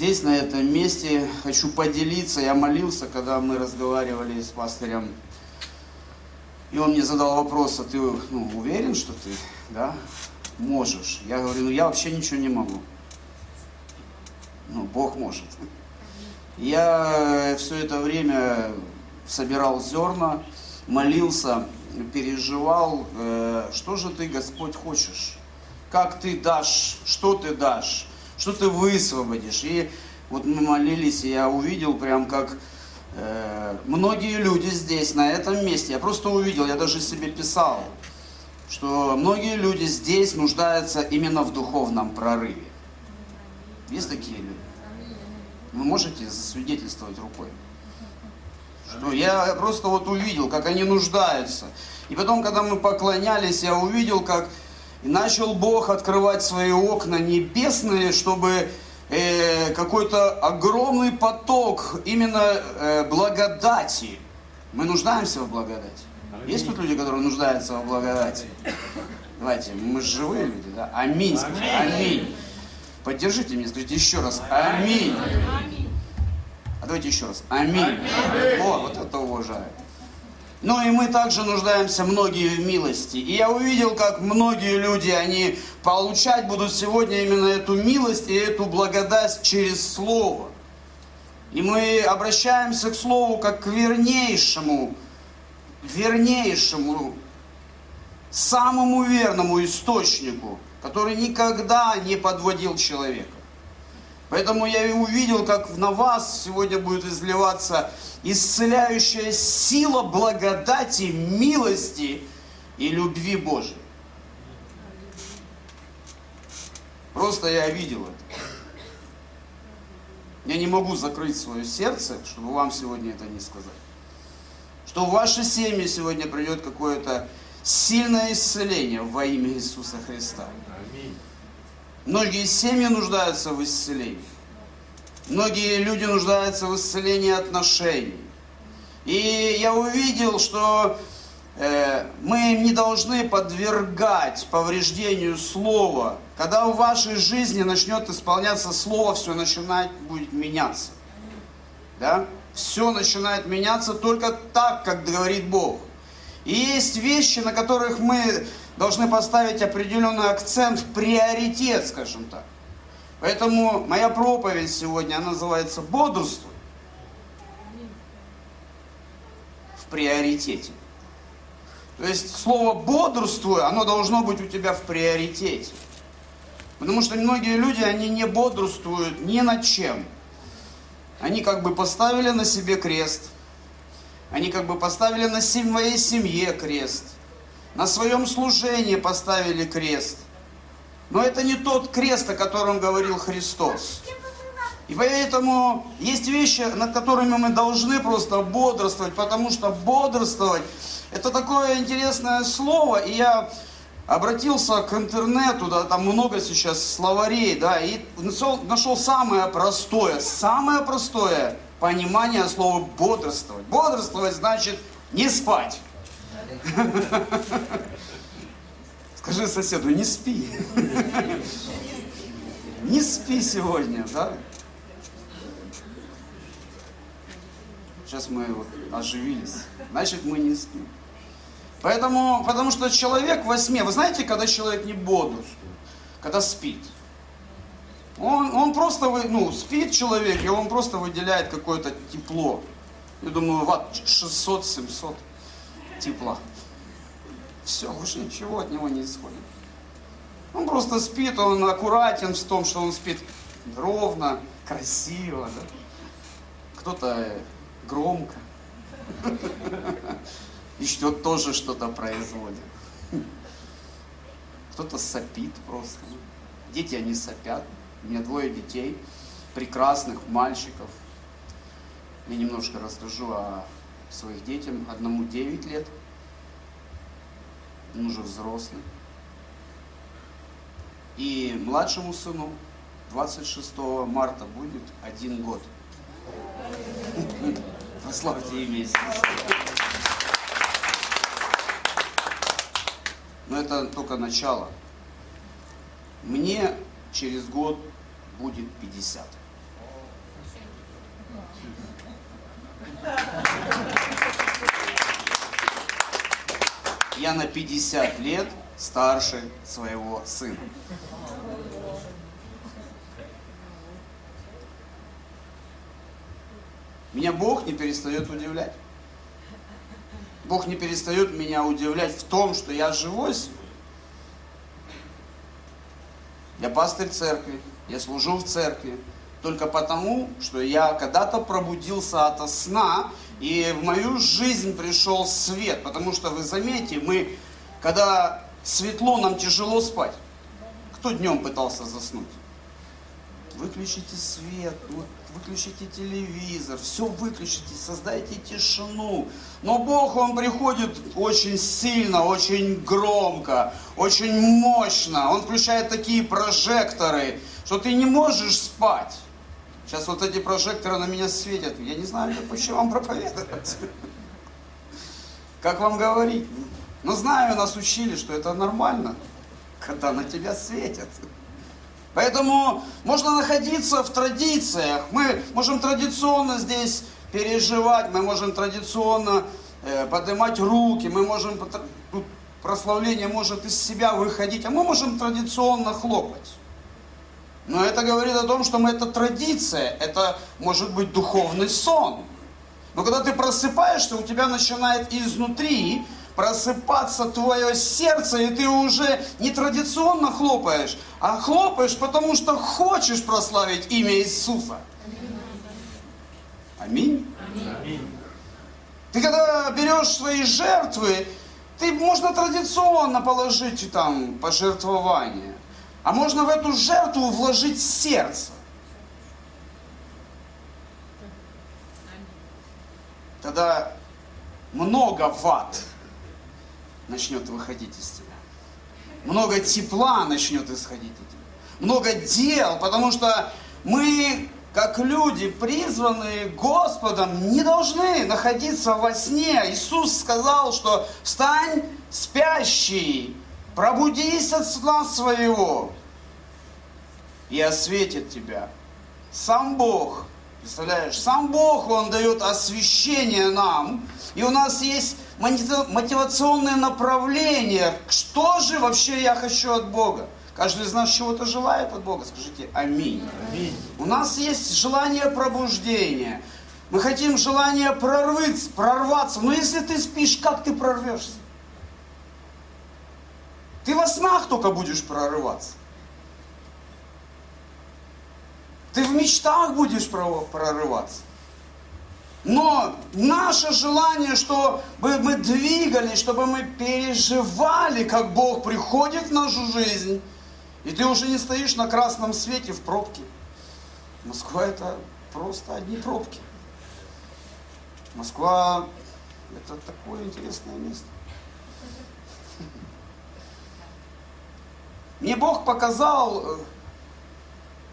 здесь, на этом месте, хочу поделиться. Я молился, когда мы разговаривали с пастырем. И он мне задал вопрос, а ты ну, уверен, что ты да, можешь? Я говорю, ну я вообще ничего не могу. Ну, Бог может. Я все это время собирал зерна, молился, переживал, э, что же ты, Господь, хочешь? Как ты дашь, что ты дашь, что ты высвободишь? И вот мы молились, и я увидел прям как э, многие люди здесь, на этом месте, я просто увидел, я даже себе писал, что многие люди здесь нуждаются именно в духовном прорыве. Есть такие люди? Вы можете засвидетельствовать рукой? Что я просто вот увидел, как они нуждаются. И потом, когда мы поклонялись, я увидел, как начал Бог открывать свои окна небесные, чтобы э, какой-то огромный поток именно э, благодати. Мы нуждаемся в благодати. Есть тут люди, которые нуждаются в благодати? Давайте, мы живые люди, да? Аминь. Скажите. Аминь. Поддержите меня, скажите еще раз. Аминь. А давайте еще раз. Аминь. О, вот это уважаю. Ну и мы также нуждаемся многие в милости. И я увидел, как многие люди, они получать будут сегодня именно эту милость и эту благодать через Слово. И мы обращаемся к Слову как к вернейшему, вернейшему, самому верному источнику, который никогда не подводил человека. Поэтому я и увидел, как на вас сегодня будет изливаться исцеляющая сила благодати, милости и любви Божией. Просто я видел это. Я не могу закрыть свое сердце, чтобы вам сегодня это не сказать. Что в ваши семьи сегодня придет какое-то сильное исцеление во имя Иисуса Христа. Многие семьи нуждаются в исцелении. Многие люди нуждаются в исцелении отношений. И я увидел, что э, мы не должны подвергать повреждению слова. Когда в вашей жизни начнет исполняться слово, все начинает будет меняться. Да? Все начинает меняться только так, как говорит Бог. И есть вещи, на которых мы должны поставить определенный акцент приоритет, скажем так. Поэтому моя проповедь сегодня, она называется «Бодрствуй» в приоритете. То есть слово «бодрствуй», оно должно быть у тебя в приоритете. Потому что многие люди, они не бодрствуют ни над чем. Они как бы поставили на себе крест. Они как бы поставили на своей семье крест. На своем служении поставили крест – но это не тот крест, о котором говорил Христос. И поэтому есть вещи, над которыми мы должны просто бодрствовать, потому что бодрствовать – это такое интересное слово, и я обратился к интернету, да, там много сейчас словарей, да, и нашел, нашел самое простое, самое простое понимание слова бодрствовать. Бодрствовать значит не спать. Скажи соседу, не спи. Не спи сегодня, да? Сейчас мы вот оживились. Значит, мы не спим. Поэтому, потому что человек во сне, вы знаете, когда человек не бодрствует, когда спит, он, он просто, ну, спит человек, и он просто выделяет какое-то тепло. Я думаю, ватт 600-700 тепла. Все, больше ничего от него не исходит. Он просто спит, он аккуратен в том, что он спит ровно, красиво. Да? Кто-то громко. И что тоже что-то производит. Кто-то сопит просто. Дети, они сопят. У меня двое детей, прекрасных мальчиков. Я немножко расскажу о своих детях. Одному 9 лет – он уже взрослый. И младшему сыну 26 марта будет один год. Прославьте имя Иисуса. Но это только начало. Мне через год будет 50. Я на 50 лет старше своего сына. Меня Бог не перестает удивлять. Бог не перестает меня удивлять в том, что я живой Я пастырь церкви, я служу в церкви. Только потому, что я когда-то пробудился от сна, и в мою жизнь пришел свет. Потому что, вы заметите, мы, когда светло, нам тяжело спать. Кто днем пытался заснуть? Выключите свет, выключите телевизор, все выключите, создайте тишину. Но Бог, Он приходит очень сильно, очень громко, очень мощно. Он включает такие прожекторы, что ты не можешь спать. Сейчас вот эти прожекторы на меня светят. Я не знаю, как почему вам проповедовать. Как вам говорить? Но знаю, нас учили, что это нормально, когда на тебя светят. Поэтому можно находиться в традициях. Мы можем традиционно здесь переживать, мы можем традиционно э, поднимать руки, мы можем, прославление может из себя выходить, а мы можем традиционно хлопать. Но это говорит о том, что мы это традиция, это может быть духовный сон. Но когда ты просыпаешься, у тебя начинает изнутри просыпаться твое сердце, и ты уже не традиционно хлопаешь, а хлопаешь, потому что хочешь прославить имя Иисуса. Аминь. Аминь. Ты когда берешь свои жертвы, ты можно традиционно положить там пожертвование, а можно в эту жертву вложить сердце. Тогда много ватт начнет выходить из тебя. Много тепла начнет исходить из тебя. Много дел, потому что мы, как люди, призванные Господом, не должны находиться во сне. Иисус сказал, что встань спящий, пробудись от сна своего и осветит тебя. Сам Бог, представляешь, сам Бог, Он дает освящение нам, и у нас есть мотивационное направление. Что же вообще я хочу от Бога? Каждый из нас чего-то желает от Бога. Скажите аминь. аминь. У нас есть желание пробуждения. Мы хотим желание прорваться, прорваться. Но если ты спишь, как ты прорвешься? Ты во снах только будешь прорываться. Ты в мечтах будешь прорываться. Но наше желание, чтобы мы двигались, чтобы мы переживали, как Бог приходит в нашу жизнь, и ты уже не стоишь на красном свете в пробке. Москва это просто одни пробки. Москва это такое интересное место. Мне Бог показал э,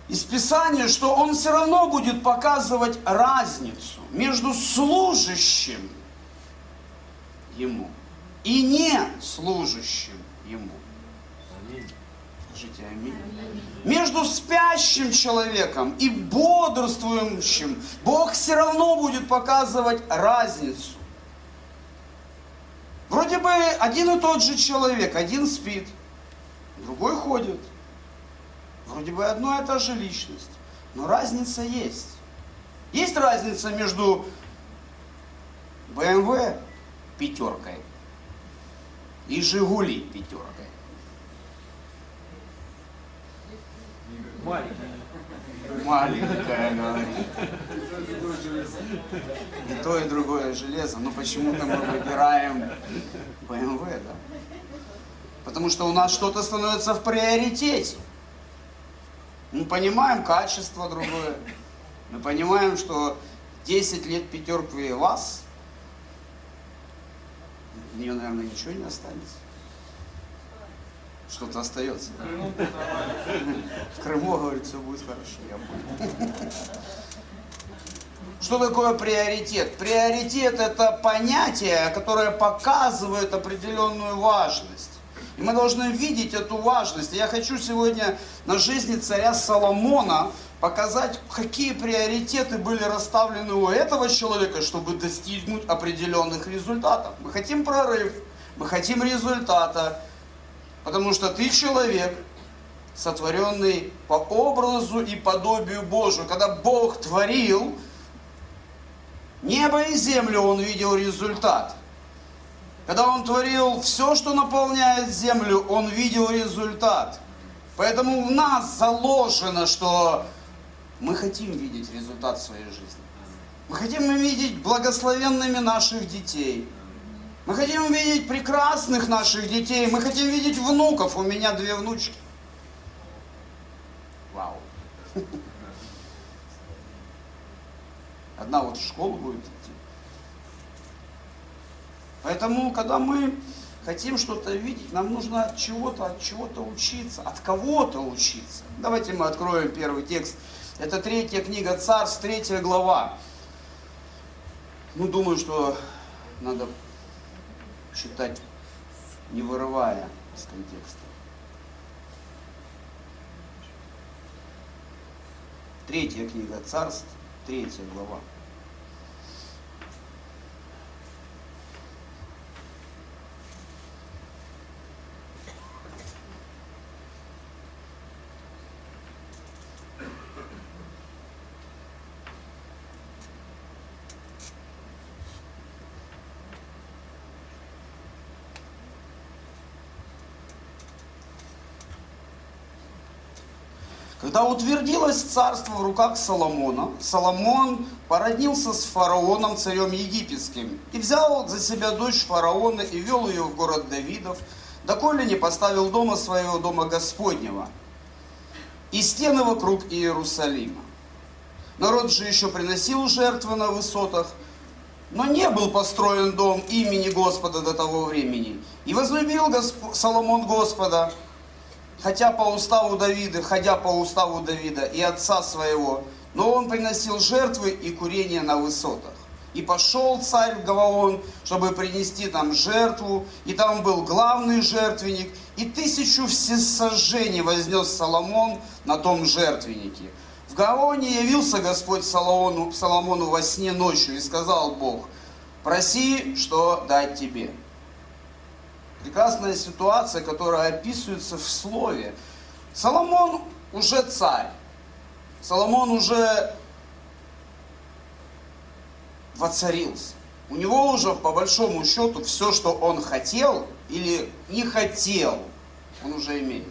из Писания, что он все равно будет показывать разницу между служащим ему и не служащим ему. Аминь. Скажите аминь. Между спящим человеком и бодрствующим Бог все равно будет показывать разницу. Вроде бы один и тот же человек, один спит, другой ходит – Вроде бы одно и та же личность, но разница есть. Есть разница между BMW пятеркой и Жигули пятеркой. Маленькая. Маленькая, говорит. И то, и другое железо. Но почему-то мы выбираем BMW, да? Потому что у нас что-то становится в приоритете. Мы понимаем качество другое. Мы понимаем, что 10 лет пятерки вас, в нее, наверное, ничего не останется. Что-то остается. Да? В Крыму, говорит, все будет хорошо, я. Что такое приоритет? Приоритет это понятие, которое показывает определенную важность. Мы должны видеть эту важность. Я хочу сегодня на жизни царя Соломона показать, какие приоритеты были расставлены у этого человека, чтобы достигнуть определенных результатов. Мы хотим прорыв, мы хотим результата, потому что ты человек, сотворенный по образу и подобию Божию. Когда Бог творил небо и землю, Он видел результат. Когда Он творил все, что наполняет землю, Он видел результат. Поэтому в нас заложено, что мы хотим видеть результат своей жизни. Мы хотим видеть благословенными наших детей. Мы хотим видеть прекрасных наших детей. Мы хотим видеть внуков. У меня две внучки. Вау. Одна вот в школу будет идти. Поэтому, когда мы хотим что-то видеть, нам нужно от чего-то, от чего-то учиться, от кого-то учиться. Давайте мы откроем первый текст это третья книга Царств, третья глава. Ну, думаю, что надо читать, не вырывая из контекста. Третья книга Царств, третья глава. Когда утвердилось царство в руках Соломона, Соломон породнился с фараоном, царем египетским, и взял за себя дочь фараона и вел ее в город Давидов, доколе не поставил дома своего, дома Господнего, и стены вокруг Иерусалима. Народ же еще приносил жертвы на высотах, но не был построен дом имени Господа до того времени. И возлюбил Госп... Соломон Господа, хотя по уставу Давида, ходя по уставу Давида и отца своего, но он приносил жертвы и курение на высотах. И пошел царь в Гаваон, чтобы принести там жертву, и там был главный жертвенник, и тысячу всесожжений вознес Соломон на том жертвеннике. В Гаваоне явился Господь Соломону, Соломону во сне ночью, и сказал Бог, проси, что дать тебе прекрасная ситуация, которая описывается в слове. Соломон уже царь. Соломон уже воцарился. У него уже по большому счету все, что он хотел или не хотел, он уже имеет.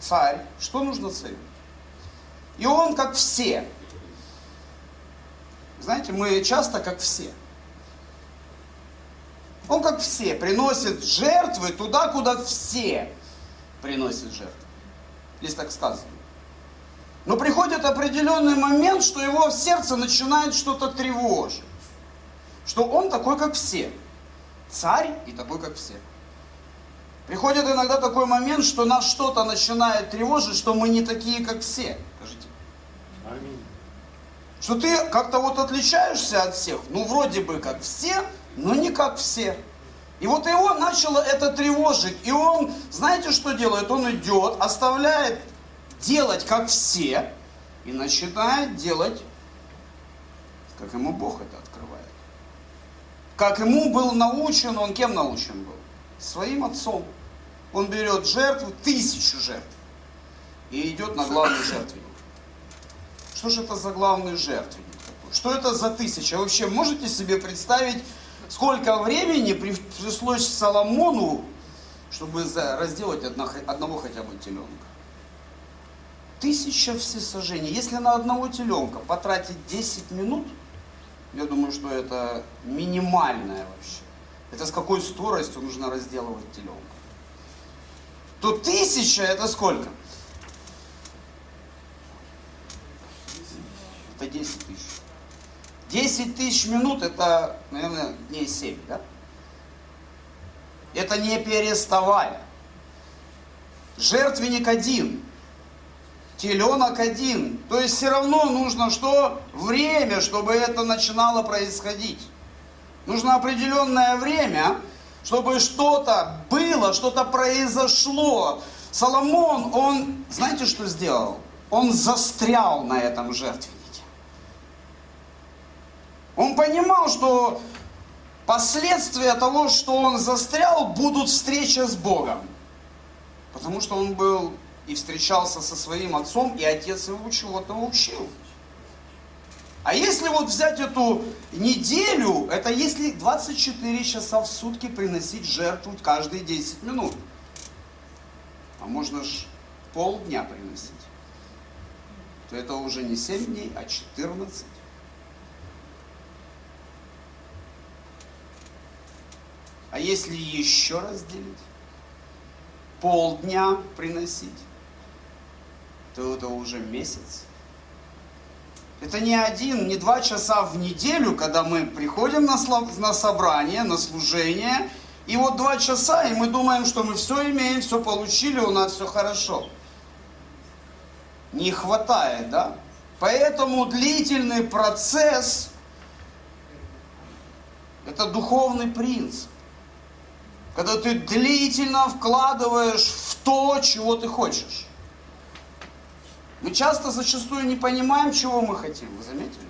Царь. Что нужно царю? И он как все. Знаете, мы часто как все. Он как все, приносит жертвы туда, куда все приносят жертвы. Здесь так сказано. Но приходит определенный момент, что его сердце начинает что-то тревожить. Что он такой, как все. Царь и такой, как все. Приходит иногда такой момент, что нас что-то начинает тревожить, что мы не такие, как все. Скажите. Аминь. Что ты как-то вот отличаешься от всех. Ну, вроде бы как все, но не как все. И вот его начало это тревожить. И он, знаете, что делает? Он идет, оставляет делать как все, и начинает делать, как ему Бог это открывает. Как ему был научен, он кем научен был? Своим отцом. Он берет жертву, тысячу жертв, и идет на главный жертвенник. Что же это за главный жертвенник? Что это за тысяча? Вообще можете себе представить сколько времени пришлось Соломону, чтобы разделать одного хотя бы теленка. Тысяча всесожжений. Если на одного теленка потратить 10 минут, я думаю, что это минимальное вообще. Это с какой скоростью нужно разделывать теленка. То тысяча это сколько? Это 10 тысяч. 10 тысяч минут это, наверное, дней 7, да? Это не переставая. Жертвенник один, теленок один. То есть все равно нужно что? Время, чтобы это начинало происходить. Нужно определенное время, чтобы что-то было, что-то произошло. Соломон, он, знаете, что сделал? он застрял на этом жертвеннике. Он понимал, что последствия того, что он застрял, будут встреча с Богом. Потому что он был и встречался со своим отцом, и отец его чего-то учил. А если вот взять эту неделю, это если 24 часа в сутки приносить жертву каждые 10 минут. А можно же полдня приносить. То это уже не 7 дней, а 14. А если еще раз делить, полдня приносить, то это уже месяц. Это не один, не два часа в неделю, когда мы приходим на, слов, на собрание, на служение, и вот два часа, и мы думаем, что мы все имеем, все получили, у нас все хорошо. Не хватает, да? Поэтому длительный процесс – это духовный принцип. Когда ты длительно вкладываешь в то, чего ты хочешь. Мы часто зачастую не понимаем, чего мы хотим, вы заметили?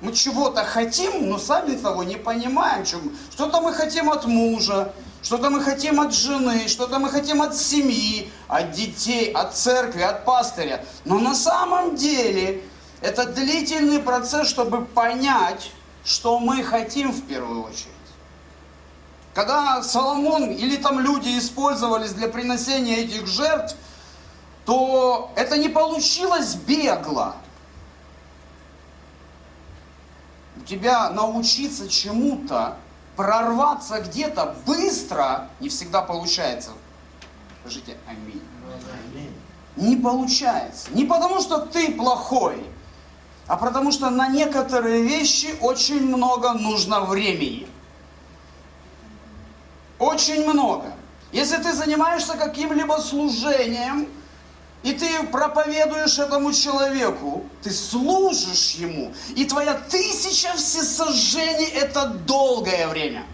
Мы чего-то хотим, но сами того не понимаем. Что-то мы хотим от мужа, что-то мы хотим от жены, что-то мы хотим от семьи, от детей, от церкви, от пастыря. Но на самом деле это длительный процесс, чтобы понять, что мы хотим в первую очередь. Когда Соломон или там люди использовались для приносения этих жертв, то это не получилось бегло. У тебя научиться чему-то, прорваться где-то быстро не всегда получается. Скажите аминь. Не получается. Не потому, что ты плохой, а потому что на некоторые вещи очень много нужно времени. Очень много. Если ты занимаешься каким-либо служением, и ты проповедуешь этому человеку, ты служишь ему, и твоя тысяча всесожжений – это долгое время.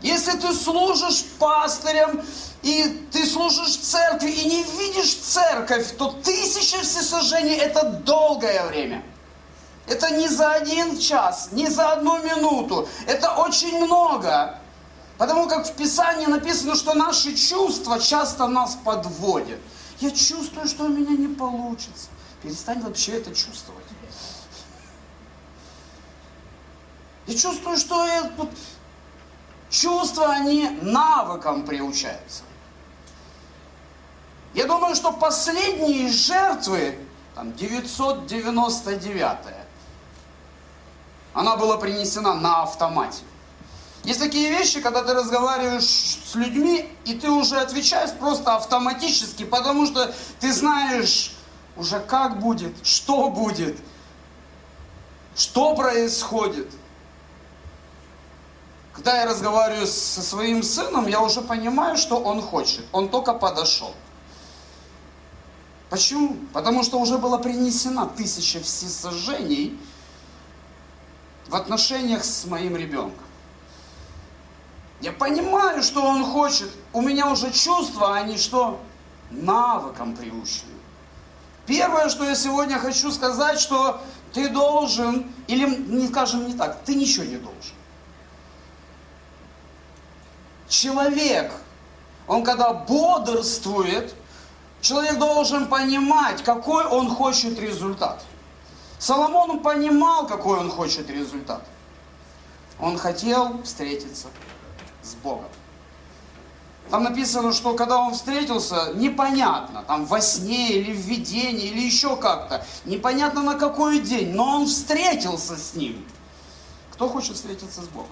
Если ты служишь пастырем, и ты служишь церкви, и не видишь церковь, то тысяча всесожжений – это долгое время. Это не за один час, не за одну минуту. Это очень много. Потому как в Писании написано, что наши чувства часто нас подводят. Я чувствую, что у меня не получится. Перестань вообще это чувствовать. Я чувствую, что я, вот, чувства, они навыкам приучаются. Я думаю, что последние жертвы, там 999 она была принесена на автомате. Есть такие вещи, когда ты разговариваешь с людьми, и ты уже отвечаешь просто автоматически, потому что ты знаешь уже как будет, что будет, что происходит. Когда я разговариваю со своим сыном, я уже понимаю, что он хочет. Он только подошел. Почему? Потому что уже была принесена тысяча всесожжений в отношениях с моим ребенком. Я понимаю, что он хочет. У меня уже чувства, они что? Навыком приучены. Первое, что я сегодня хочу сказать, что ты должен, или не скажем не так, ты ничего не должен. Человек, он когда бодрствует, человек должен понимать, какой он хочет результат. Соломон понимал, какой он хочет результат. Он хотел встретиться с Богом. Там написано, что когда он встретился, непонятно, там во сне или в видении, или еще как-то, непонятно на какой день, но он встретился с ним. Кто хочет встретиться с Богом?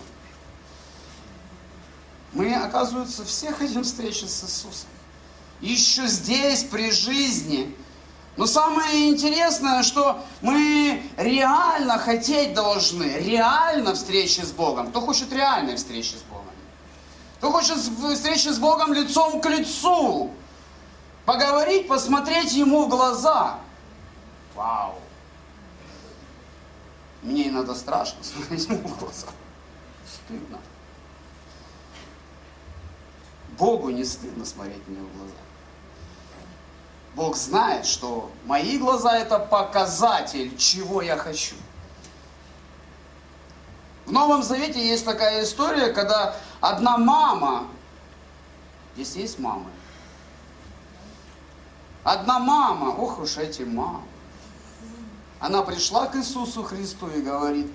Мы, оказывается, все хотим встречи с Иисусом. Еще здесь, при жизни. Но самое интересное, что мы реально хотеть должны, реально встречи с Богом. Кто хочет реальной встречи с Богом? Кто хочет встречи с Богом лицом к лицу. Поговорить, посмотреть Ему в глаза. Вау. Мне иногда страшно смотреть Ему в глаза. Стыдно. Богу не стыдно смотреть мне в глаза. Бог знает, что мои глаза это показатель, чего я хочу. В Новом Завете есть такая история, когда одна мама, здесь есть мамы, одна мама, ох уж эти мамы, она пришла к Иисусу Христу и говорит,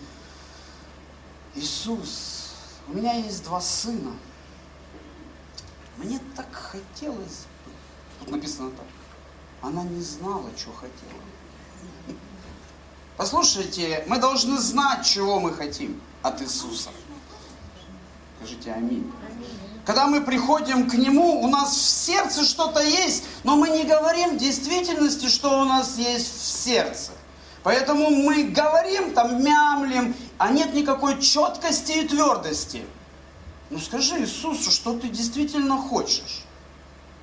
Иисус, у меня есть два сына, мне так хотелось бы, тут написано так, она не знала, что хотела. Послушайте, мы должны знать, чего мы хотим от Иисуса. Скажите аминь. Когда мы приходим к Нему, у нас в сердце что-то есть, но мы не говорим в действительности, что у нас есть в сердце. Поэтому мы говорим, там мямлим, а нет никакой четкости и твердости. Ну скажи Иисусу, что ты действительно хочешь.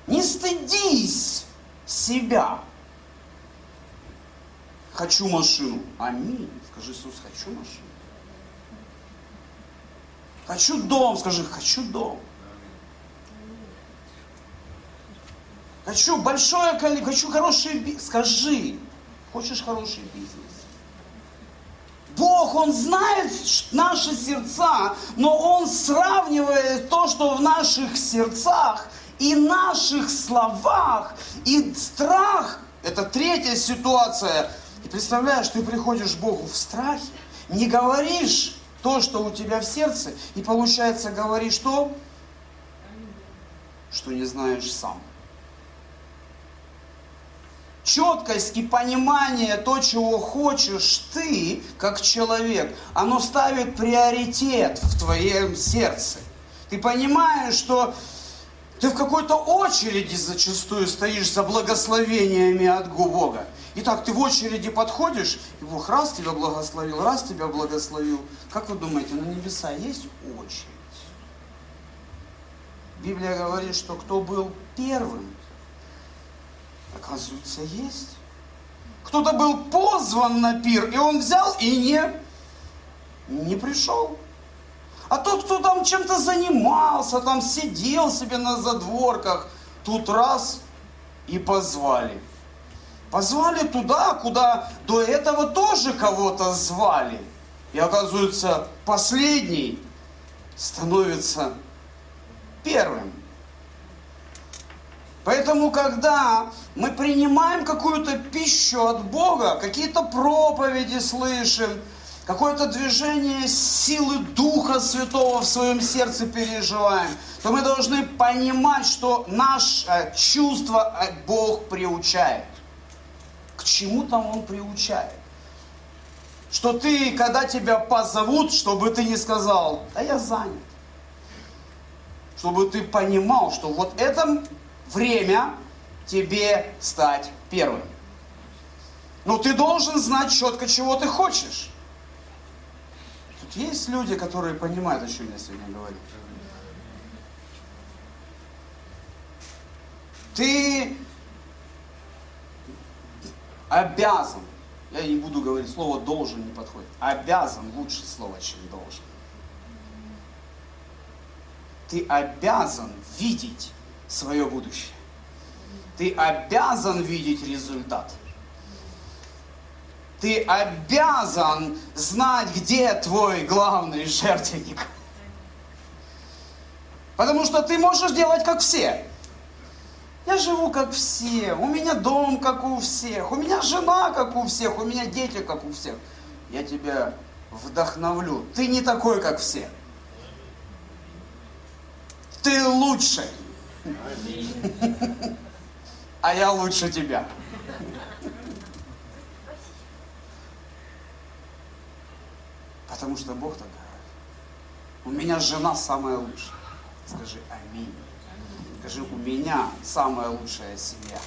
Не стыдись себя. Хочу машину. Аминь. Скажи, Иисус, хочу машину. Хочу дом. Скажи, хочу дом. Хочу большое хочу хороший бизнес. Скажи, хочешь хороший бизнес? Бог, Он знает наши сердца, но Он сравнивает то, что в наших сердцах – и наших словах, и страх, это третья ситуация. И представляешь, ты приходишь Богу в страхе, не говоришь то, что у тебя в сердце, и получается говоришь то, что не знаешь сам. Четкость и понимание то, чего хочешь ты, как человек, оно ставит приоритет в твоем сердце. Ты понимаешь, что ты в какой-то очереди зачастую стоишь за благословениями от Бога. Итак, ты в очереди подходишь, и Бог раз тебя благословил, раз тебя благословил. Как вы думаете, на небеса есть очередь? Библия говорит, что кто был первым, оказывается, есть. Кто-то был позван на пир, и он взял и не, не пришел. А тот, кто там чем-то занимался, там сидел себе на задворках, тут раз и позвали. Позвали туда, куда до этого тоже кого-то звали. И оказывается, последний становится первым. Поэтому, когда мы принимаем какую-то пищу от Бога, какие-то проповеди слышим, какое-то движение силы Духа Святого в своем сердце переживаем, то мы должны понимать, что наше чувство Бог приучает. К чему там Он приучает? Что ты, когда тебя позовут, чтобы ты не сказал, да я занят. Чтобы ты понимал, что вот это время тебе стать первым. Но ты должен знать четко, чего ты хочешь. Есть люди, которые понимают, о чем я сегодня говорю. Ты обязан, я не буду говорить, слово должен не подходит, обязан лучше слово, чем должен. Ты обязан видеть свое будущее. Ты обязан видеть результат ты обязан знать, где твой главный жертвенник. Потому что ты можешь делать как все. Я живу как все, у меня дом как у всех, у меня жена как у всех, у меня дети как у всех. Я тебя вдохновлю. Ты не такой, как все. Ты лучше. А я лучше тебя. Потому что Бог так говорит. У меня жена самая лучшая. Скажи аминь. Скажи, у меня самая лучшая семья.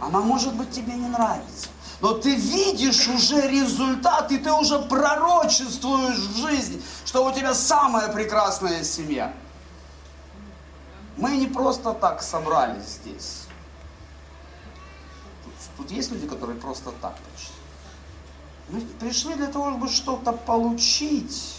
Она может быть тебе не нравится. Но ты видишь уже результат, и ты уже пророчествуешь в жизнь, что у тебя самая прекрасная семья. Мы не просто так собрались здесь. Тут, тут есть люди, которые просто так пришли. Мы пришли для того, чтобы что-то получить.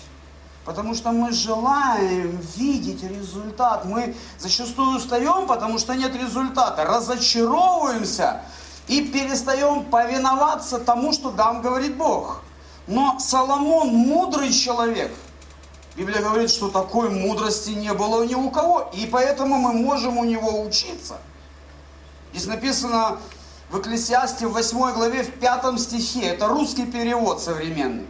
Потому что мы желаем видеть результат. Мы зачастую устаем, потому что нет результата. Разочаровываемся и перестаем повиноваться тому, что нам говорит Бог. Но Соломон мудрый человек. Библия говорит, что такой мудрости не было ни у кого. И поэтому мы можем у него учиться. Здесь написано в Экклесиасте в 8 главе в 5 стихе. Это русский перевод современный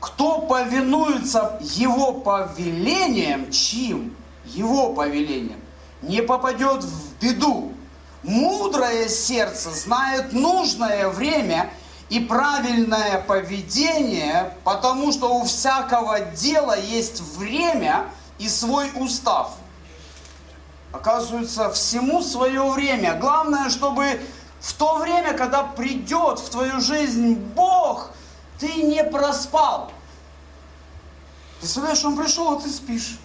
кто повинуется его повелениям, чьим? Его повелениям, не попадет в беду. Мудрое сердце знает нужное время и правильное поведение, потому что у всякого дела есть время и свой устав. Оказывается, всему свое время. Главное, чтобы в то время, когда придет в твою жизнь Бог – ты не проспал. Представляешь, он пришел, а ты спишь.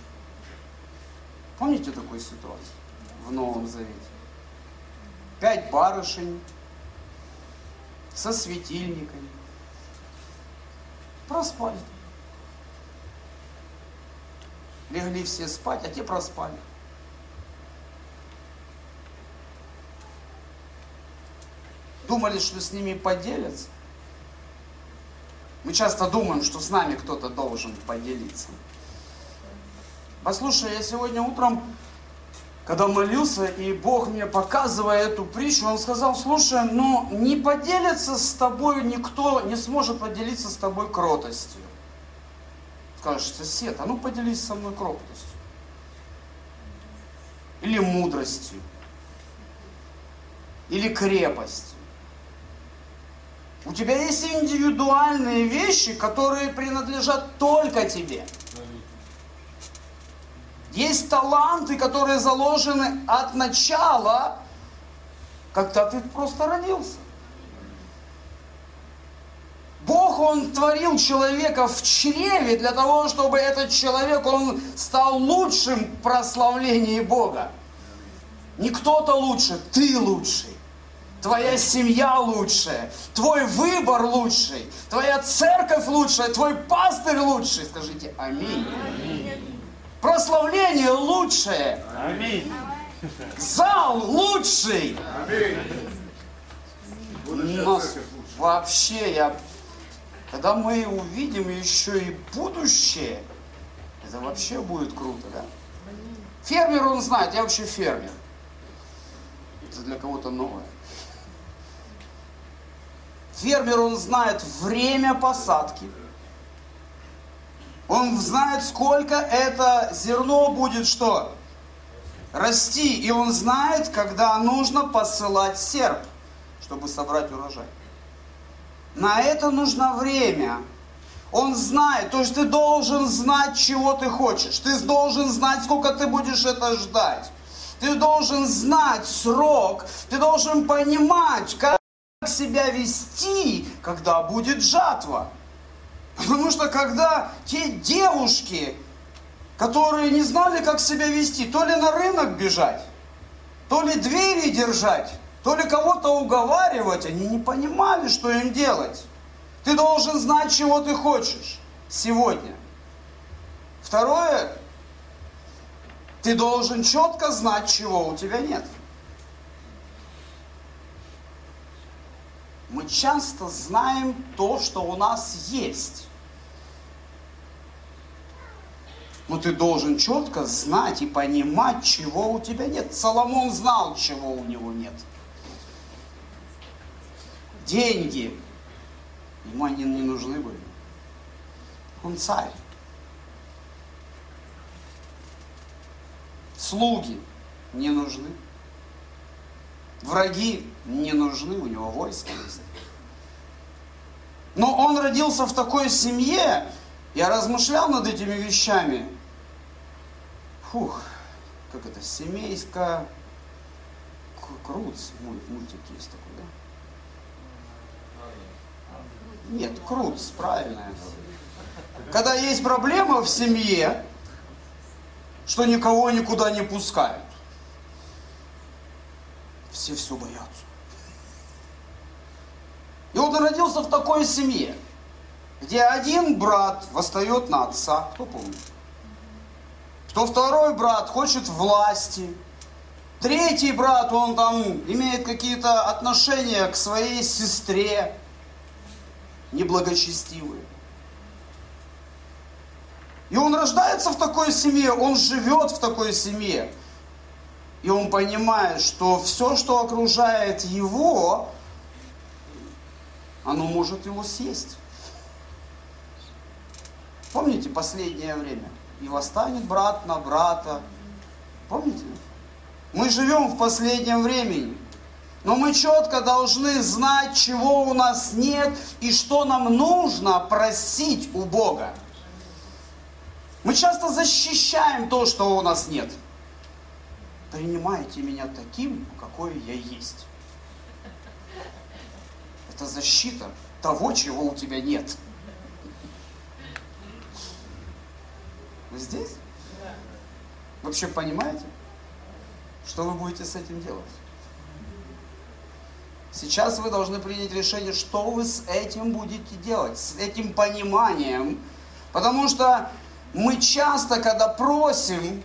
Помните такую ситуацию в Новом Завете? Пять барышень со светильниками. Проспали. Легли все спать, а те проспали. Думали, что с ними поделятся. Мы часто думаем, что с нами кто-то должен поделиться. Послушай, я сегодня утром, когда молился, и Бог мне показывая эту притчу, Он сказал, слушай, ну не поделится с тобой никто, не сможет поделиться с тобой кротостью. Скажешь, сосед, а ну поделись со мной кротостью. Или мудростью. Или крепостью. У тебя есть индивидуальные вещи, которые принадлежат только тебе. Есть таланты, которые заложены от начала, когда ты просто родился. Бог, Он творил человека в чреве для того, чтобы этот человек, он стал лучшим в прославлении Бога. Не кто-то лучше, ты лучший твоя семья лучшая, твой выбор лучший, твоя церковь лучшая, твой пастырь лучший. Скажите аминь. аминь. Прославление лучшее. Аминь. Зал лучший. Аминь. Но вообще я, когда мы увидим еще и будущее, это вообще будет круто, да? Фермер, он знает, я вообще фермер. Это для кого-то новое. Фермер, он знает время посадки. Он знает, сколько это зерно будет что? Расти. И он знает, когда нужно посылать серп, чтобы собрать урожай. На это нужно время. Он знает, то есть ты должен знать, чего ты хочешь. Ты должен знать, сколько ты будешь это ждать. Ты должен знать срок. Ты должен понимать, как себя вести, когда будет жатва. Потому что когда те девушки, которые не знали, как себя вести, то ли на рынок бежать, то ли двери держать, то ли кого-то уговаривать, они не понимали, что им делать. Ты должен знать, чего ты хочешь сегодня. Второе, ты должен четко знать, чего у тебя нет. Мы часто знаем то, что у нас есть. Но ты должен четко знать и понимать, чего у тебя нет. Соломон знал, чего у него нет. Деньги ему они не нужны были. Он царь. Слуги не нужны. Враги не нужны, у него войско есть. Но он родился в такой семье, я размышлял над этими вещами. Фух, как это, семейка, Круц, мультик есть такой, да? Нет, Круц, правильно. Когда есть проблема в семье, что никого никуда не пускают. Все все боятся. И он родился в такой семье. где один брат восстает на отца, кто помнит? Что второй брат хочет власти, третий брат, он там имеет какие-то отношения к своей сестре, неблагочестивые. И он рождается в такой семье, он живет в такой семье. И он понимает, что все, что окружает его, оно может его съесть. Помните последнее время? И восстанет брат на брата. Помните? Мы живем в последнем времени. Но мы четко должны знать, чего у нас нет и что нам нужно просить у Бога. Мы часто защищаем то, что у нас нет. Принимайте меня таким, какой я есть. Это защита того, чего у тебя нет. Вы здесь? Вообще понимаете, что вы будете с этим делать? Сейчас вы должны принять решение, что вы с этим будете делать, с этим пониманием. Потому что мы часто, когда просим,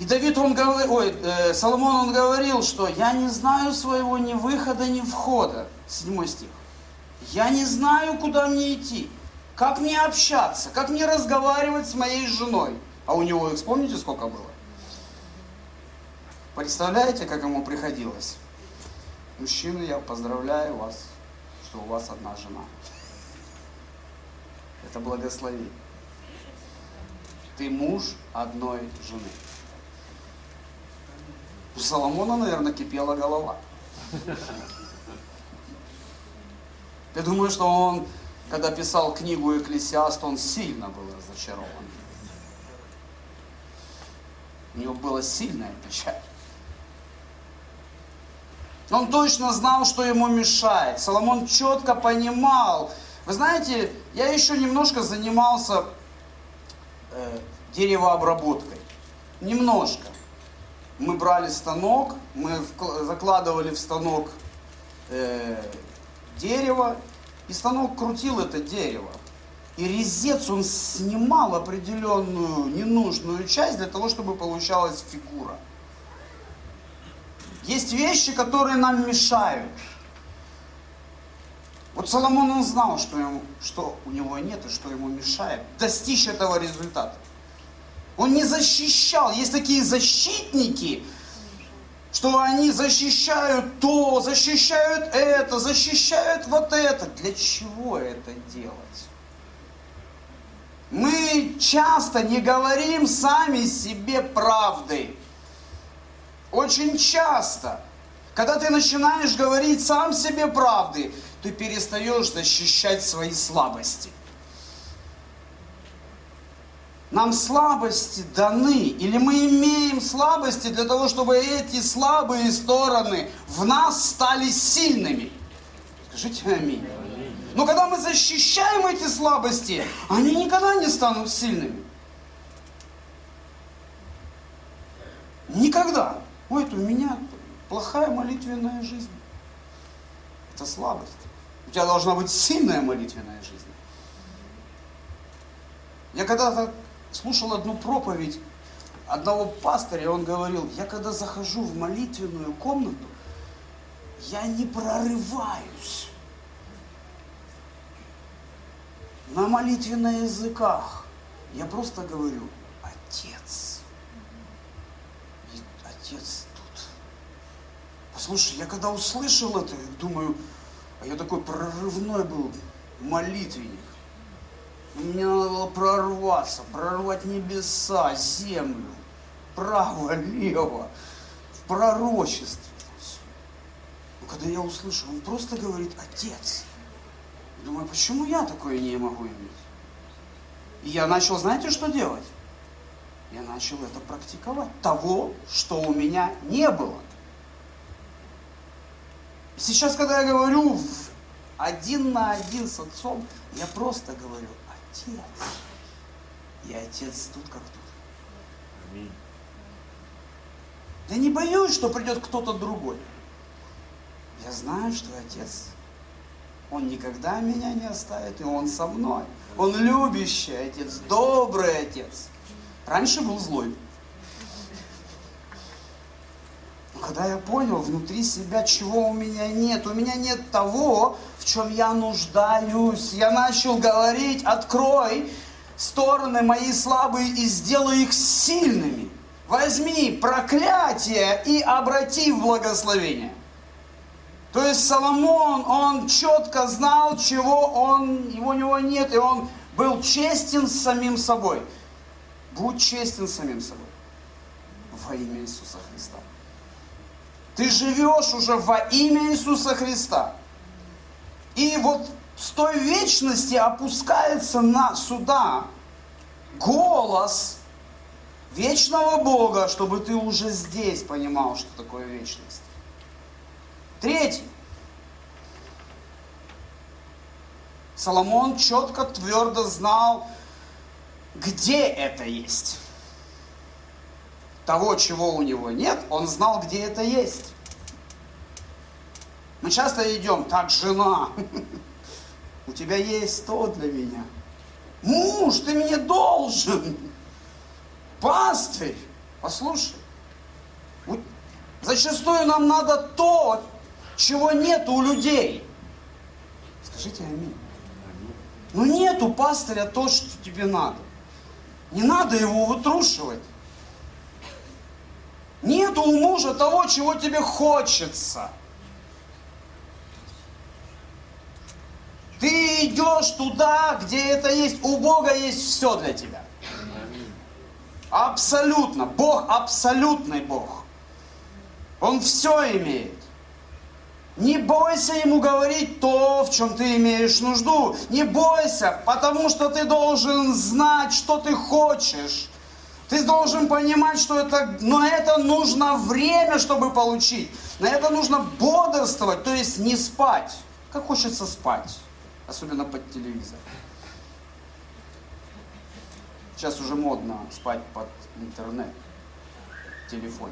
и Давид, он говорил, ой, э, Соломон, он говорил, что я не знаю своего ни выхода, ни входа. Седьмой стих. Я не знаю, куда мне идти, как мне общаться, как мне разговаривать с моей женой. А у него, вспомните, сколько было? Представляете, как ему приходилось? Мужчины, я поздравляю вас, что у вас одна жена. Это благословение. Ты муж одной жены. У Соломона, наверное, кипела голова. Я думаю, что он, когда писал книгу Экклесиаст, он сильно был разочарован. У него была сильная печаль. Он точно знал, что ему мешает. Соломон четко понимал. Вы знаете, я еще немножко занимался э, деревообработкой. Немножко мы брали станок, мы закладывали в станок э, дерево, и станок крутил это дерево. И резец он снимал определенную ненужную часть для того, чтобы получалась фигура. Есть вещи, которые нам мешают. Вот Соломон он знал, что, ему, что у него нет и что ему мешает достичь этого результата. Он не защищал. Есть такие защитники, что они защищают то, защищают это, защищают вот это. Для чего это делать? Мы часто не говорим сами себе правды. Очень часто. Когда ты начинаешь говорить сам себе правды, ты перестаешь защищать свои слабости. Нам слабости даны, или мы имеем слабости для того, чтобы эти слабые стороны в нас стали сильными. Скажите аминь. Но когда мы защищаем эти слабости, они никогда не станут сильными. Никогда. Ой, это у меня плохая молитвенная жизнь. Это слабость. У тебя должна быть сильная молитвенная жизнь. Я когда-то слушал одну проповедь одного пастыря, он говорил, я когда захожу в молитвенную комнату, я не прорываюсь на молитве на языках. Я просто говорю, Отец. И Отец тут. Послушай, я когда услышал это, думаю, а я такой прорывной был молитвенник. Мне надо было прорваться, прорвать небеса, землю, право, лево, в пророчестве. Но когда я услышал, он просто говорит, отец. Думаю, почему я такое не могу иметь? И я начал, знаете, что делать? Я начал это практиковать. Того, что у меня не было. Сейчас, когда я говорю один на один с отцом, я просто говорю, Отец. И Отец тут как тут. Аминь. Я не боюсь, что придет кто-то другой. Я знаю, что Отец Он никогда меня не оставит, и Он со мной. Он любящий отец, добрый отец. Раньше был злой. Но когда я понял внутри себя, чего у меня нет, у меня нет того, в чем я нуждаюсь, я начал говорить, открой стороны мои слабые и сделай их сильными. Возьми проклятие и обрати в благословение. То есть Соломон, он четко знал, чего он, его у него нет, и он был честен с самим собой. Будь честен с самим собой во имя Иисуса Христа. Ты живешь уже во имя Иисуса Христа. И вот с той вечности опускается на сюда голос вечного Бога, чтобы ты уже здесь понимал, что такое вечность. Третий. Соломон четко, твердо знал, где это есть. Того, чего у него нет, он знал, где это есть. Мы часто идем, так, жена, у тебя есть то для меня. Муж, ты мне должен. Пастырь, послушай. Зачастую нам надо то, чего нет у людей. Скажите аминь. Ну нет у пастыря то, что тебе надо. Не надо его вытрушивать. Нет у мужа того, чего тебе хочется. Ты идешь туда, где это есть. У Бога есть все для тебя. Абсолютно. Бог абсолютный Бог. Он все имеет. Не бойся ему говорить то, в чем ты имеешь нужду. Не бойся, потому что ты должен знать, что ты хочешь. Ты должен понимать, что это, но это нужно время, чтобы получить. На это нужно бодрствовать, то есть не спать. Как хочется спать, особенно под телевизор. Сейчас уже модно спать под интернет, телефон.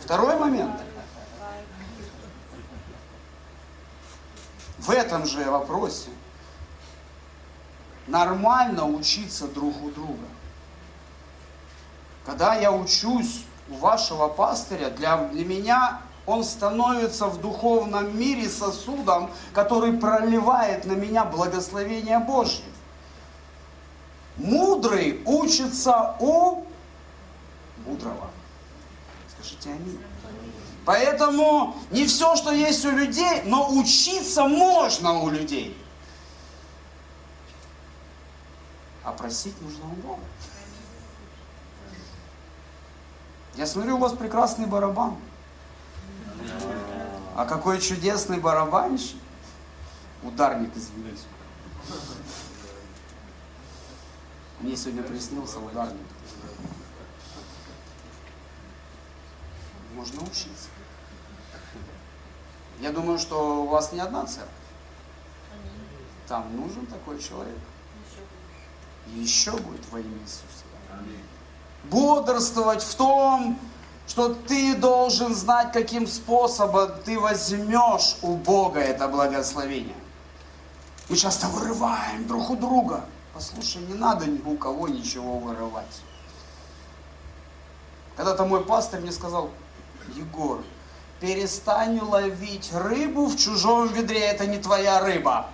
Второй момент – в этом же вопросе нормально учиться друг у друга. Когда я учусь у вашего пастыря, для, для меня он становится в духовном мире сосудом, который проливает на меня благословение Божье. Мудрый учится у мудрого. Скажите аминь. Поэтому не все, что есть у людей, но учиться можно у людей. А просить нужно у Бога. Я смотрю, у вас прекрасный барабан. А какой чудесный барабанщик. Ударник, извините. Мне сегодня приснился ударник. Можно учиться. Я думаю, что у вас не одна церковь. Там нужен такой человек. И еще будет во имя Иисуса. Бодрствовать в том, что ты должен знать, каким способом ты возьмешь у Бога это благословение. Мы часто вырываем друг у друга. Послушай, не надо ни у кого ничего вырывать. Когда-то мой пастор мне сказал, Егор, перестань ловить рыбу в чужом ведре, это не твоя рыба.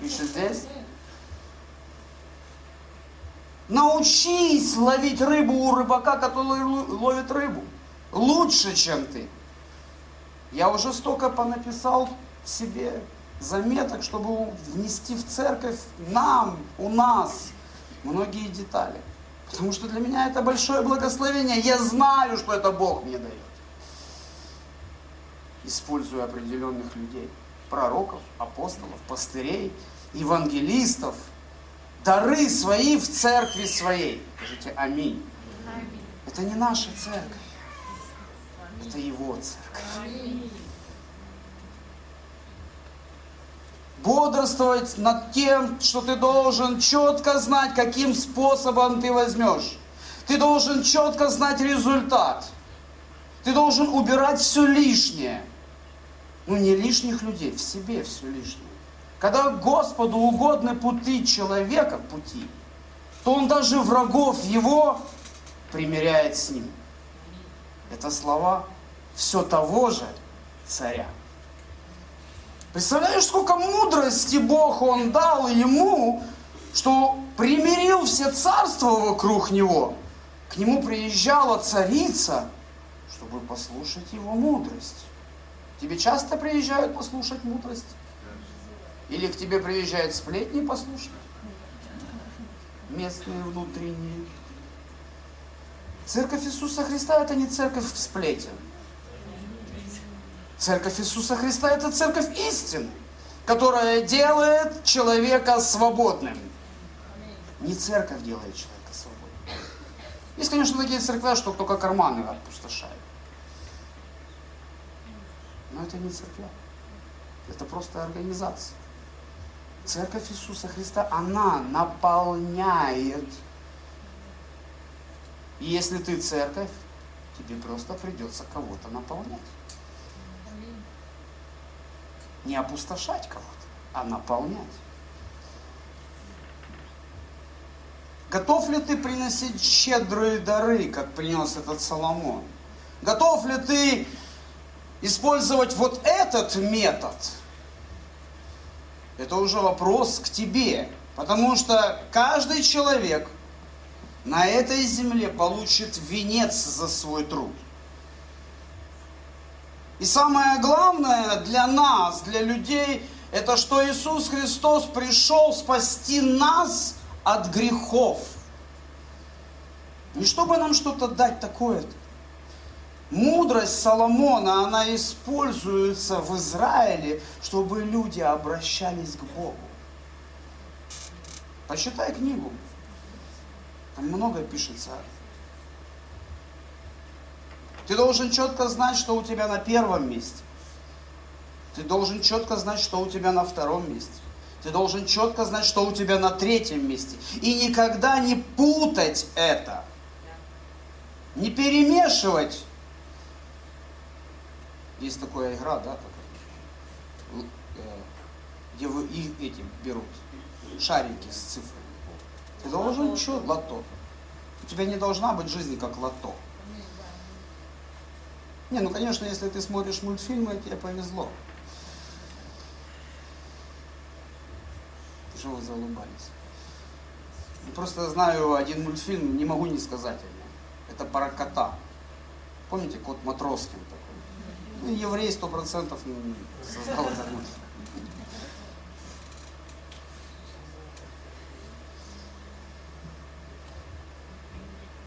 Пишет здесь. Научись ловить рыбу у рыбака, который ловит рыбу. Лучше, чем ты. Я уже столько понаписал себе заметок, чтобы внести в церковь нам, у нас многие детали. Потому что для меня это большое благословение. Я знаю, что это Бог мне дает. Используя определенных людей. Пророков, апостолов, пастырей, евангелистов. Дары свои в церкви своей. Скажите аминь. Это не наша церковь. Это его церковь. бодрствовать над тем, что ты должен четко знать, каким способом ты возьмешь. Ты должен четко знать результат. Ты должен убирать все лишнее. Ну, не лишних людей, в себе все лишнее. Когда Господу угодны пути человека, пути, то он даже врагов его примиряет с ним. Это слова все того же царя. Представляешь, сколько мудрости Бог он дал ему, что примирил все царства вокруг него. К нему приезжала царица, чтобы послушать его мудрость. Тебе часто приезжают послушать мудрость? Или к тебе приезжают сплетни послушать? Местные, внутренние. Церковь Иисуса Христа это не церковь сплетен. Церковь Иисуса Христа это церковь истины, которая делает человека свободным. Не церковь делает человека свободным. Есть, конечно, такие церкви, что только карманы опустошают. Но это не церковь. Это просто организация. Церковь Иисуса Христа, она наполняет. И если ты церковь, тебе просто придется кого-то наполнять. Не опустошать кого-то, а наполнять. Готов ли ты приносить щедрые дары, как принес этот Соломон? Готов ли ты использовать вот этот метод? Это уже вопрос к тебе. Потому что каждый человек на этой земле получит венец за свой труд. И самое главное для нас, для людей, это что Иисус Христос пришел спасти нас от грехов. Не чтобы нам что-то дать такое-то. Мудрость Соломона, она используется в Израиле, чтобы люди обращались к Богу. Почитай книгу. Там многое пишется. Ты должен четко знать, что у тебя на первом месте. Ты должен четко знать, что у тебя на втором месте. Ты должен четко знать, что у тебя на третьем месте. И никогда не путать это. Не перемешивать есть такая игра, да, э, где вы и эти берут шарики с цифрами. Ты должен что? Лото. У тебя не должна быть жизнь как лото. Не, ну конечно, если ты смотришь мультфильмы, тебе повезло. Что вы заулыбались? Просто знаю один мультфильм, не могу не сказать о нем. Это про. Помните, кот Матроскин такой? Ну, еврей сто процентов создал этот мульт.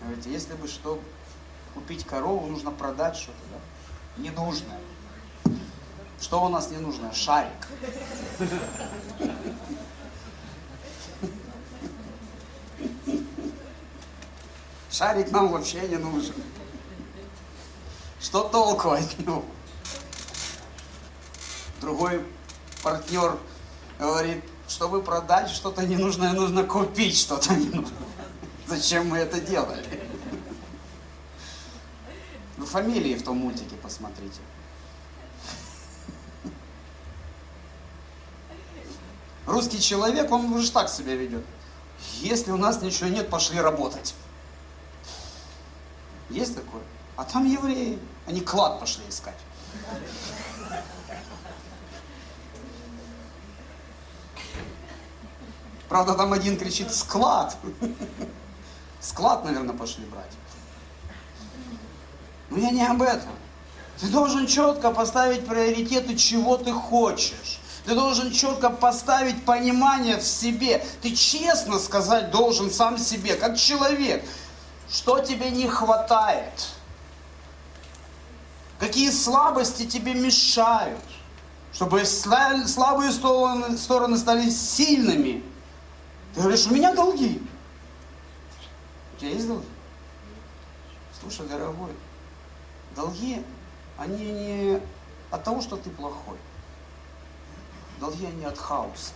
Говорите, если бы что купить корову, нужно продать что-то, да? Ненужное. Что у нас не нужно? Шарик. Шарик нам вообще не нужен. Что толку от него? Другой партнер говорит, чтобы продать что-то ненужное, нужно купить что-то ненужное. Зачем мы это делали? Вы фамилии в том мультике посмотрите. Русский человек, он уже так себя ведет. Если у нас ничего нет, пошли работать. Есть такое? А там евреи, они клад пошли искать. Правда, там один кричит «склад». Склад, наверное, пошли брать. Но я не об этом. Ты должен четко поставить приоритеты, чего ты хочешь. Ты должен четко поставить понимание в себе. Ты честно сказать должен сам себе, как человек, что тебе не хватает. Какие слабости тебе мешают, чтобы слабые стороны, стали сильными. Ты говоришь, у меня долги. У тебя есть долги? Слушай, дорогой, долги, они не от того, что ты плохой. Долги, они от хаоса.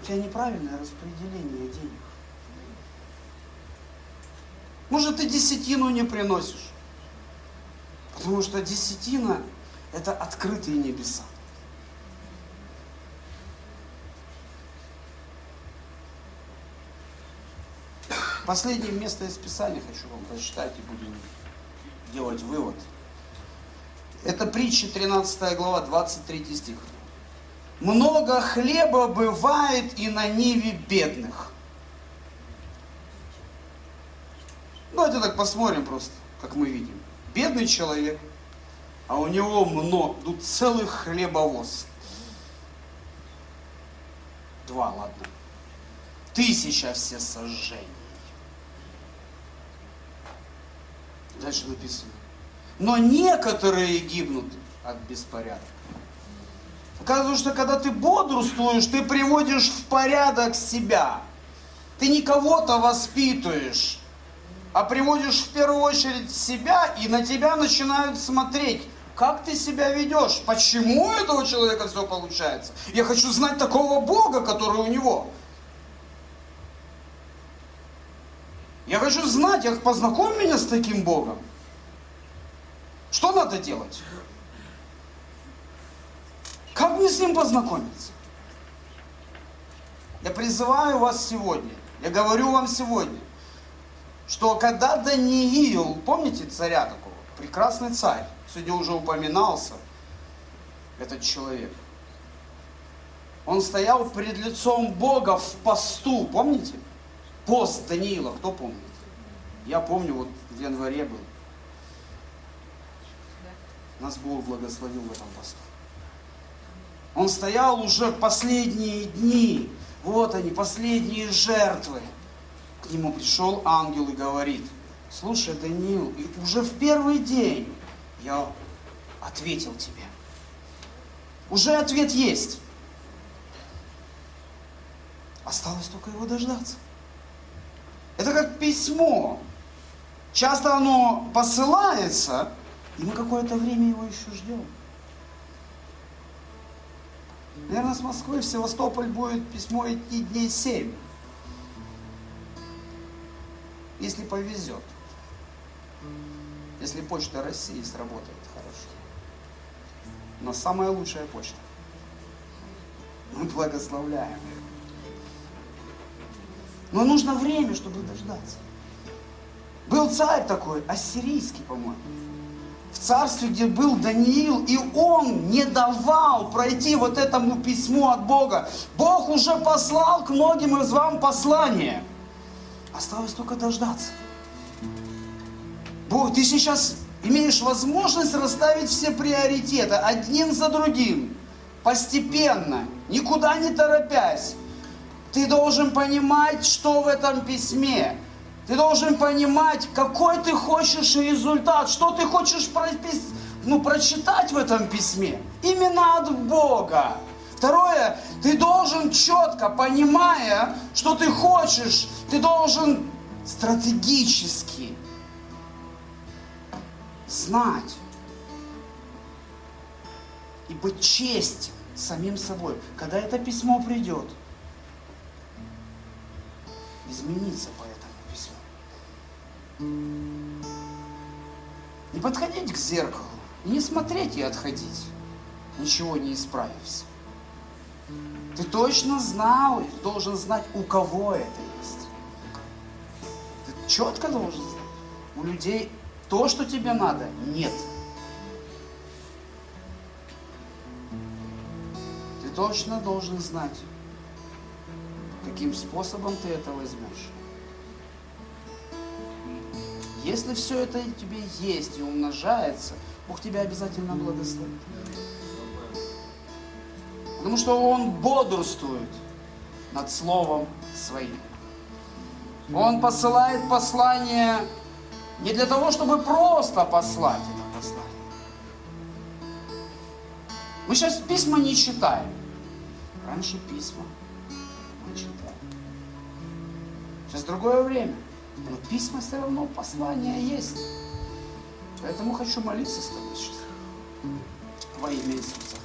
У тебя неправильное распределение денег. Может, ты десятину не приносишь. Потому что десятина – это открытые небеса. Последнее место из Писания хочу вам прочитать и будем делать вывод. Это притча 13 глава, 23 стих. Много хлеба бывает и на ниве бедных. Давайте так посмотрим просто, как мы видим. Бедный человек, а у него много, тут целый хлебовоз. Два, ладно. Тысяча все сожжений. Дальше написано. Но некоторые гибнут от беспорядка. Оказывается, что когда ты бодрствуешь, ты приводишь в порядок себя. Ты не кого-то воспитываешь, а приводишь в первую очередь себя, и на тебя начинают смотреть. Как ты себя ведешь? Почему у этого человека все получается? Я хочу знать такого Бога, который у него. Я хочу знать, я познакомь меня с таким Богом. Что надо делать? Как мне с ним познакомиться? Я призываю вас сегодня, я говорю вам сегодня, что когда Даниил, помните царя такого, прекрасный царь, сегодня уже упоминался этот человек, он стоял перед лицом Бога в посту, помните? Пост Даниила, кто помнит? Я помню, вот в январе был. Нас Бог благословил в этом посту. Он стоял уже последние дни. Вот они, последние жертвы. К нему пришел ангел и говорит, слушай, Даниил, и уже в первый день я ответил тебе. Уже ответ есть. Осталось только его дождаться. Это как письмо. Часто оно посылается, и мы какое-то время его еще ждем. Наверное, с Москвы в Севастополь будет письмо идти дней семь. Если повезет. Если почта России сработает хорошо. Но самая лучшая почта. Мы благословляем. Но нужно время, чтобы дождаться. Был царь такой, ассирийский, по-моему, в царстве, где был Даниил, и он не давал пройти вот этому письму от Бога. Бог уже послал к многим из вам послание. Осталось только дождаться. Бог, ты сейчас имеешь возможность расставить все приоритеты один за другим, постепенно, никуда не торопясь. Ты должен понимать, что в этом письме. Ты должен понимать, какой ты хочешь результат, что ты хочешь пропис... ну, прочитать в этом письме. Именно от Бога. Второе, ты должен четко, понимая, что ты хочешь, ты должен стратегически знать и быть честен самим собой. Когда это письмо придет, измениться по не подходить к зеркалу, не смотреть и отходить, ничего не исправився. Ты точно знал, должен знать, у кого это есть. Ты четко должен знать. У людей то, что тебе надо, нет. Ты точно должен знать, каким способом ты это возьмешь. Если все это тебе есть и умножается, Бог тебя обязательно благословит. Потому что Он бодрствует над Словом Своим. Он посылает послание не для того, чтобы просто послать это послание. Мы сейчас письма не читаем. Раньше письма мы читали. Сейчас другое время. Но письма все равно, послания есть. Поэтому хочу молиться с тобой сейчас. Во имя Иисуса.